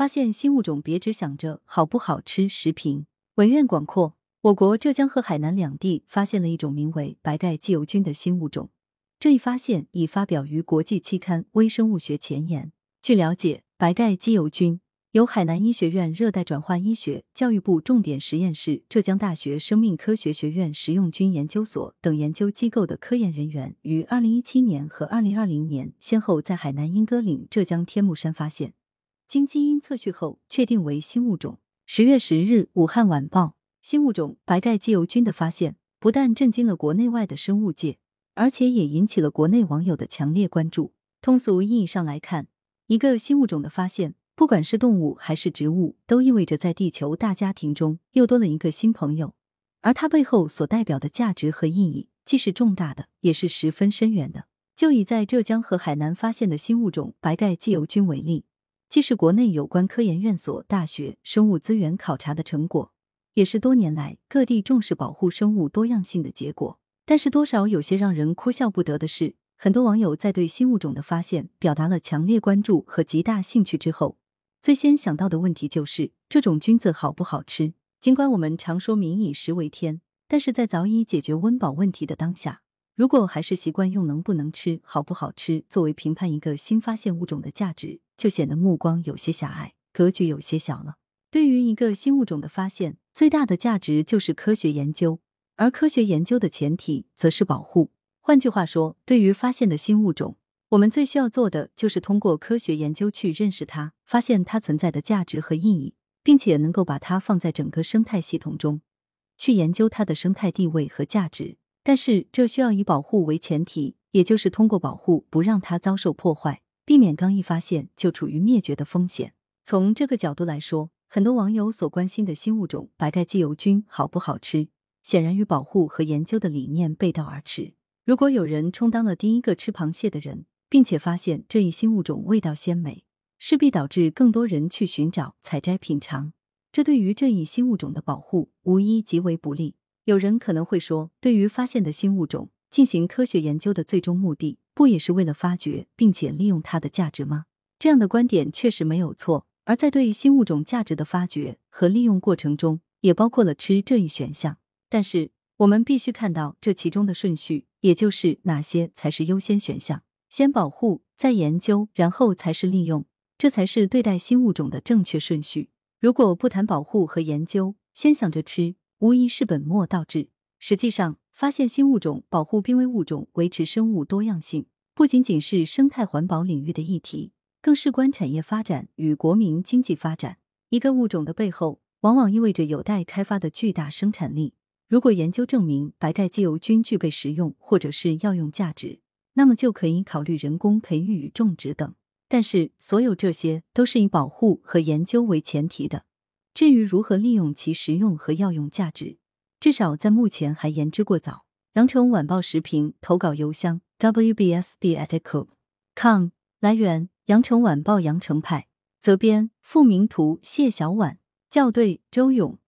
发现新物种别只想着好不好吃。食品文苑广阔，我国浙江和海南两地发现了一种名为白盖鸡油菌的新物种。这一发现已发表于国际期刊《微生物学前沿》。据了解，白盖鸡油菌由海南医学院热带转化医学、教育部重点实验室、浙江大学生命科学学院食用菌研究所等研究机构的科研人员于二零一七年和二零二零年先后在海南英歌岭、浙江天目山发现，经基因测序后确定为新物种。十月十日，《武汉晚报》新物种白盖鸡油菌的发现，不但震惊了国内外的生物界。而且也引起了国内网友的强烈关注。通俗意义上来看，一个新物种的发现，不管是动物还是植物，都意味着在地球大家庭中又多了一个新朋友。而它背后所代表的价值和意义，既是重大的，也是十分深远的。就以在浙江和海南发现的新物种白盖鸡油菌为例，既是国内有关科研院所、大学生物资源考察的成果，也是多年来各地重视保护生物多样性的结果。但是多少有些让人哭笑不得的是，很多网友在对新物种的发现表达了强烈关注和极大兴趣之后，最先想到的问题就是这种菌子好不好吃？尽管我们常说民以食为天，但是在早已解决温饱问题的当下，如果还是习惯用能不能吃、好不好吃作为评判一个新发现物种的价值，就显得目光有些狭隘，格局有些小了。对于一个新物种的发现，最大的价值就是科学研究。而科学研究的前提则是保护。换句话说，对于发现的新物种，我们最需要做的就是通过科学研究去认识它，发现它存在的价值和意义，并且能够把它放在整个生态系统中，去研究它的生态地位和价值。但是，这需要以保护为前提，也就是通过保护不让它遭受破坏，避免刚一发现就处于灭绝的风险。从这个角度来说，很多网友所关心的新物种白盖鸡油菌好不好吃？显然与保护和研究的理念背道而驰。如果有人充当了第一个吃螃蟹的人，并且发现这一新物种味道鲜美，势必导致更多人去寻找、采摘、品尝，这对于这一新物种的保护无疑极为不利。有人可能会说，对于发现的新物种进行科学研究的最终目的，不也是为了发掘并且利用它的价值吗？这样的观点确实没有错。而在对新物种价值的发掘和利用过程中，也包括了吃这一选项。但是我们必须看到这其中的顺序，也就是哪些才是优先选项，先保护，再研究，然后才是利用，这才是对待新物种的正确顺序。如果不谈保护和研究，先想着吃，无疑是本末倒置。实际上，发现新物种、保护濒危物种、维持生物多样性，不仅仅是生态环保领域的议题，更事关产业发展与国民经济发展。一个物种的背后，往往意味着有待开发的巨大生产力。如果研究证明白盖鸡油均具备食用或者是药用价值，那么就可以考虑人工培育与种植等。但是，所有这些都是以保护和研究为前提的。至于如何利用其实用和药用价值，至少在目前还言之过早。羊城晚报时评投稿邮箱：wbsb@com。来源：羊城晚报羊城派。责编：付明图。谢小婉。校对：周勇。